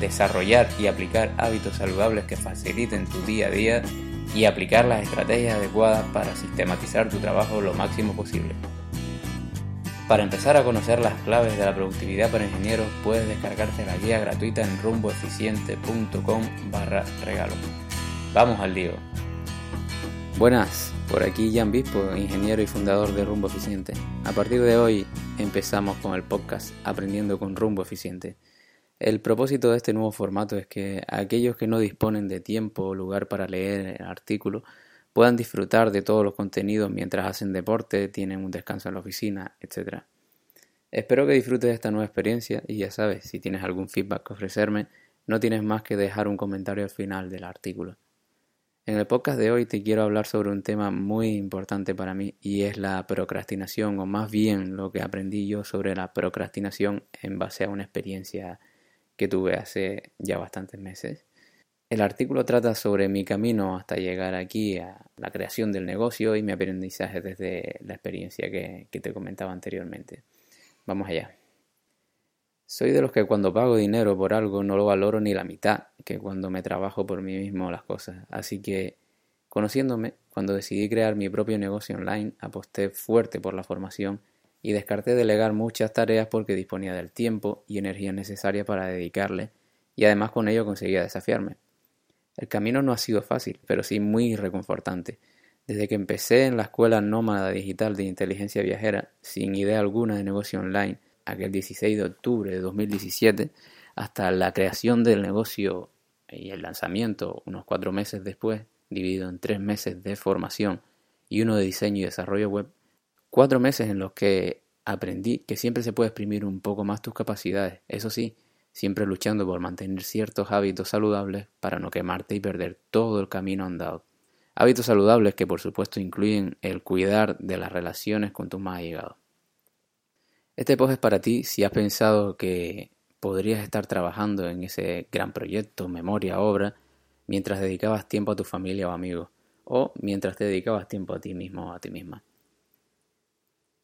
desarrollar y aplicar hábitos saludables que faciliten tu día a día y aplicar las estrategias adecuadas para sistematizar tu trabajo lo máximo posible. Para empezar a conocer las claves de la productividad para ingenieros, puedes descargarte la guía gratuita en rumboeficiente.com barra regalo. Vamos al lío. Buenas, por aquí Jan Bispo, ingeniero y fundador de Rumbo Eficiente. A partir de hoy empezamos con el podcast Aprendiendo con Rumbo Eficiente el propósito de este nuevo formato es que aquellos que no disponen de tiempo o lugar para leer el artículo puedan disfrutar de todos los contenidos mientras hacen deporte, tienen un descanso en la oficina, etc. Espero que disfrutes de esta nueva experiencia y ya sabes, si tienes algún feedback que ofrecerme, no tienes más que dejar un comentario al final del artículo. En el podcast de hoy te quiero hablar sobre un tema muy importante para mí y es la procrastinación o más bien lo que aprendí yo sobre la procrastinación en base a una experiencia que tuve hace ya bastantes meses. El artículo trata sobre mi camino hasta llegar aquí a la creación del negocio y mi aprendizaje desde la experiencia que, te comentaba anteriormente. Vamos allá. Soy de los que cuando pago dinero por algo no lo valoro ni la mitad que cuando me trabajo por mí mismo las cosas. Así que, conociéndome, cuando decidí crear mi propio negocio online, aposté fuerte por la formación y descarté delegar muchas tareas porque disponía del tiempo y energía necesaria para dedicarle y además con ello conseguía desafiarme. El camino no ha sido fácil, pero sí muy reconfortante. Desde que empecé en la escuela nómada digital de inteligencia viajera, sin idea alguna de negocio online, aquel 16 de octubre de 2017, hasta la creación del negocio y el lanzamiento unos cuatro meses después, dividido en tres meses de formación y uno de diseño y desarrollo web, Cuatro meses en los que aprendí que siempre se puede exprimir un poco más tus capacidades, eso sí, siempre luchando por mantener ciertos hábitos saludables para no quemarte y perder todo el camino andado. Hábitos saludables que por supuesto incluyen el cuidar de las relaciones con tus más allegados. Este post es para ti si has pensado que podrías estar trabajando en ese gran proyecto, memoria, obra, mientras dedicabas tiempo a tu familia o amigos, o mientras te dedicabas tiempo a ti mismo o a ti misma.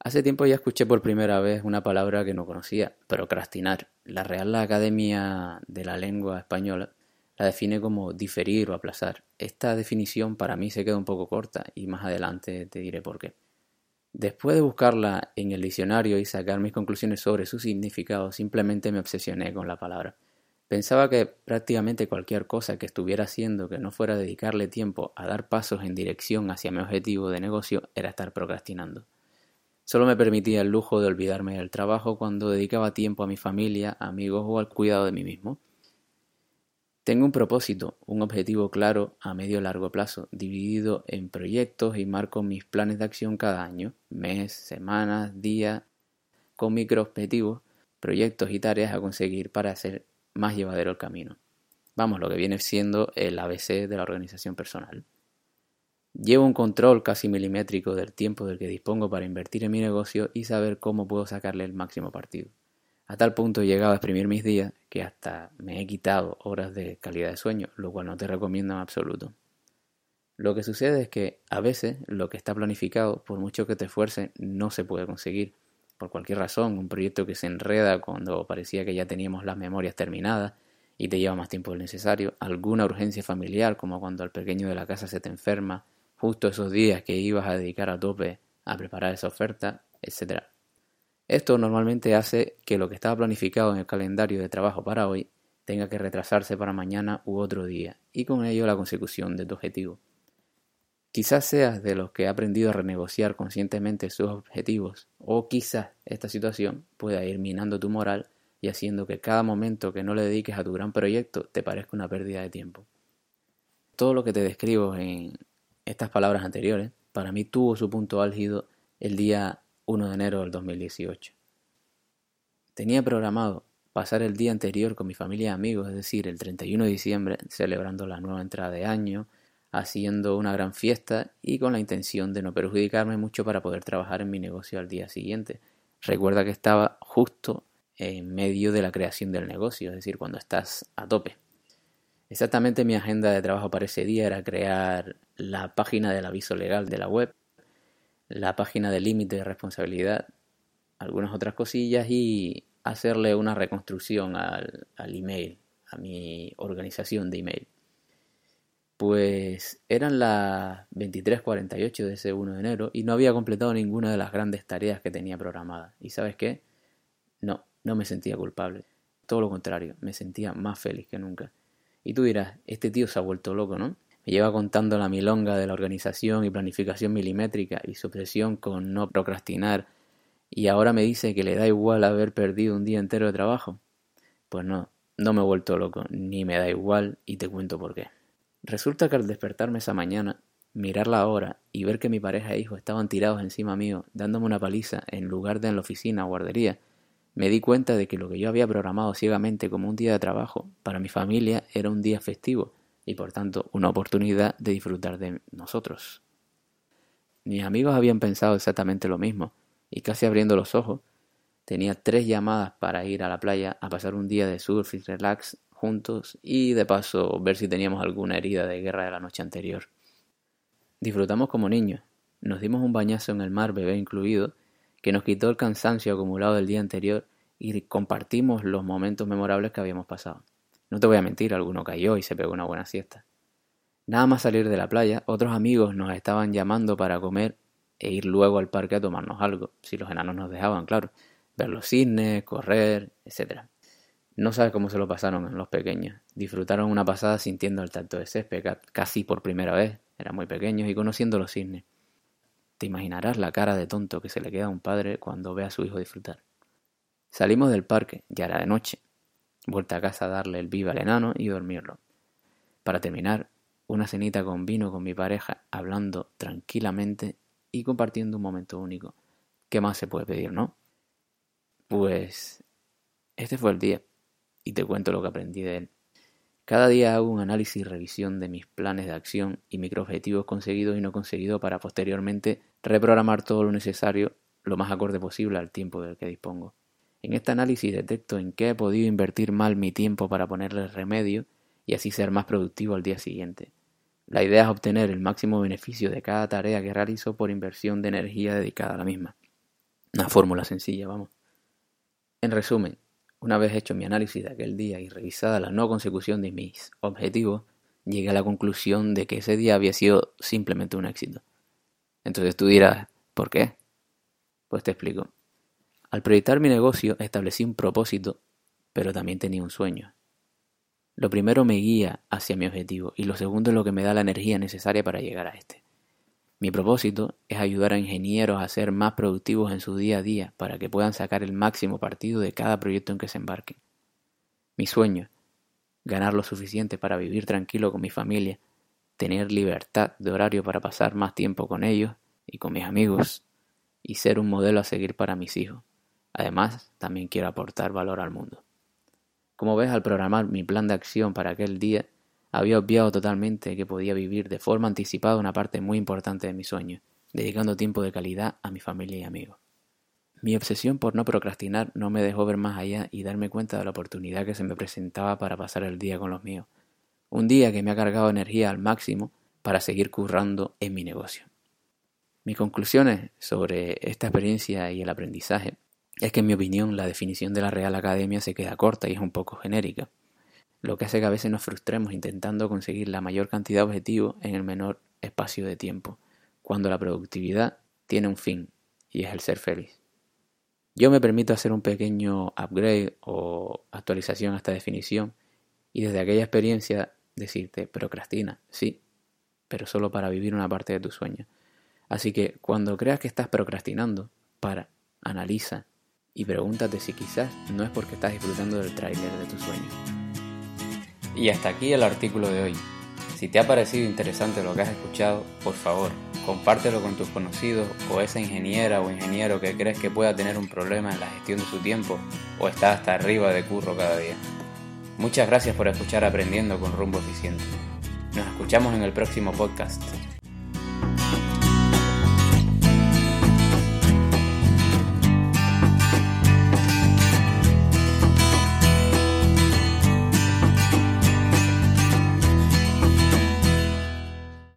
Hace tiempo ya escuché por primera vez una palabra que no conocía, procrastinar. La Real Academia de la Lengua Española la define como diferir o aplazar. Esta definición para mí se queda un poco corta y más adelante te diré por qué. Después de buscarla en el diccionario y sacar mis conclusiones sobre su significado, simplemente me obsesioné con la palabra. Pensaba que prácticamente cualquier cosa que estuviera haciendo que no fuera dedicarle tiempo a dar pasos en dirección hacia mi objetivo de negocio era estar procrastinando. Solo me permitía el lujo de olvidarme del trabajo cuando dedicaba tiempo a mi familia, amigos o al cuidado de mí mismo. Tengo un propósito, un objetivo claro a medio largo plazo, dividido en proyectos y marco mis planes de acción cada año, mes, semanas, día, con microobjetivos, proyectos y tareas a conseguir para hacer más llevadero el camino. Vamos, lo que viene siendo el ABC de la organización personal. Llevo un control casi milimétrico del tiempo del que dispongo para invertir en mi negocio y saber cómo puedo sacarle el máximo partido. A tal punto he llegado a exprimir mis días que hasta me he quitado horas de calidad de sueño, lo cual no te recomiendo en absoluto. Lo que sucede es que a veces lo que está planificado, por mucho que te esfuerces, no se puede conseguir. Por cualquier razón, un proyecto que se enreda cuando parecía que ya teníamos las memorias terminadas y te lleva más tiempo del necesario, alguna urgencia familiar como cuando el pequeño de la casa se te enferma, justo esos días que ibas a dedicar a tope a preparar esa oferta, etc. Esto normalmente hace que lo que estaba planificado en el calendario de trabajo para hoy tenga que retrasarse para mañana u otro día, y con ello la consecución de tu objetivo. Quizás seas de los que ha aprendido a renegociar conscientemente sus objetivos, o quizás esta situación pueda ir minando tu moral y haciendo que cada momento que no le dediques a tu gran proyecto te parezca una pérdida de tiempo. Todo lo que te describo en, estas palabras anteriores, para mí tuvo su punto álgido el día 1 de enero del 2018. Tenía programado pasar el día anterior con mi familia y amigos, es decir, el 31 de diciembre, celebrando la nueva entrada de año, haciendo una gran fiesta y con la intención de no perjudicarme mucho para poder trabajar en mi negocio al día siguiente. Recuerda que estaba justo en medio de la creación del negocio, es decir, cuando estás a tope. Exactamente mi agenda de trabajo para ese día era crear la página del aviso legal de la web, la página de límite de responsabilidad, algunas otras cosillas y hacerle una reconstrucción al, email, a mi organización de email. Pues eran las 23:48 de ese 1 de enero y no había completado ninguna de las grandes tareas que tenía programadas. ¿Y sabes qué? No, no me sentía culpable. Todo lo contrario, me sentía más feliz que nunca. Y tú dirás, este tío se ha vuelto loco, ¿no? Me lleva contando la milonga de la organización y planificación milimétrica y su presión con no procrastinar y ahora me dice que le da igual haber perdido un día entero de trabajo. Pues no, no me he vuelto loco, ni me da igual y te cuento por qué. Resulta que al despertarme esa mañana, mirar la hora y ver que mi pareja e hijo estaban tirados encima mío, dándome una paliza en lugar de en la oficina o guardería, me di cuenta de que lo que yo había programado ciegamente como un día de trabajo, para mi familia era un día festivo y por tanto una oportunidad de disfrutar de nosotros. Mis amigos habían pensado exactamente lo mismo, y casi abriendo los ojos, tenía tres llamadas para ir a la playa a pasar un día de surf y relax juntos y de paso ver si teníamos alguna herida de guerra de la noche anterior. Disfrutamos como niños, nos dimos un bañazo en el mar, bebé incluido, que nos quitó el cansancio acumulado del día anterior y compartimos los momentos memorables que habíamos pasado. No te voy a mentir, alguno cayó y se pegó una buena siesta. Nada más salir de la playa, otros amigos nos estaban llamando para comer e ir luego al parque a tomarnos algo, si los enanos nos dejaban, claro, ver los cisnes, correr, etcétera. No sabes cómo se lo pasaron los pequeños. Disfrutaron una pasada sintiendo el tacto de césped casi por primera vez. Eran muy pequeños y conociendo los cisnes. Te imaginarás la cara de tonto que se le queda a un padre cuando ve a su hijo disfrutar. Salimos del parque, ya era de noche. Vuelta a casa a darle el viva al enano y dormirlo. Para terminar, una cenita con vino con mi pareja, hablando tranquilamente y compartiendo un momento único. ¿Qué más se puede pedir, no? Pues este fue el día y te cuento lo que aprendí de él. Cada día hago un análisis y revisión de mis planes de acción y microobjetivos conseguidos y no conseguidos para posteriormente reprogramar todo lo necesario lo más acorde posible al tiempo del que dispongo. En este análisis detecto en qué he podido invertir mal mi tiempo para ponerle remedio y así ser más productivo al día siguiente. La idea es obtener el máximo beneficio de cada tarea que realizo por inversión de energía dedicada a la misma. Una fórmula sencilla, vamos. En resumen, una vez hecho mi análisis de aquel día y revisada la no consecución de mis objetivos, llegué a la conclusión de que ese día había sido simplemente un éxito. Entonces tú dirás, ¿por qué? Pues te explico. Al proyectar mi negocio establecí un propósito, pero también tenía un sueño. Lo primero me guía hacia mi objetivo y lo segundo es lo que me da la energía necesaria para llegar a este. Mi propósito es ayudar a ingenieros a ser más productivos en su día a día para que puedan sacar el máximo partido de cada proyecto en que se embarquen. Mi sueño, ganar lo suficiente para vivir tranquilo con mi familia, tener libertad de horario para pasar más tiempo con ellos y con mis amigos, y ser un modelo a seguir para mis hijos. Además, también quiero aportar valor al mundo. Como ves, al programar mi plan de acción para aquel día, había obviado totalmente que podía vivir de forma anticipada una parte muy importante de mi sueño, dedicando tiempo de calidad a mi familia y amigos. Mi obsesión por no procrastinar no me dejó ver más allá y darme cuenta de la oportunidad que se me presentaba para pasar el día con los míos. Un día que me ha cargado energía al máximo para seguir currando en mi negocio. Mis conclusiones sobre esta experiencia y el aprendizaje es que en mi opinión la definición de la Real Academia se queda corta y es un poco genérica lo que hace que a veces nos frustremos intentando conseguir la mayor cantidad de objetivos en el menor espacio de tiempo, cuando la productividad tiene un fin, y es el ser feliz. Yo me permito hacer un pequeño upgrade o actualización a esta definición y desde aquella experiencia decirte, procrastina, sí, pero solo para vivir una parte de tu sueño. Así que cuando creas que estás procrastinando, para, analiza y pregúntate si quizás no es porque estás disfrutando del tráiler de tu sueño. Y hasta aquí el artículo de hoy. Si te ha parecido interesante lo que has escuchado, por favor, compártelo con tus conocidos o esa ingeniera o ingeniero que crees que pueda tener un problema en la gestión de su tiempo o está hasta arriba de curro cada día. Muchas gracias por escuchar Aprendiendo con Rumbo Eficiente. Nos escuchamos en el próximo podcast.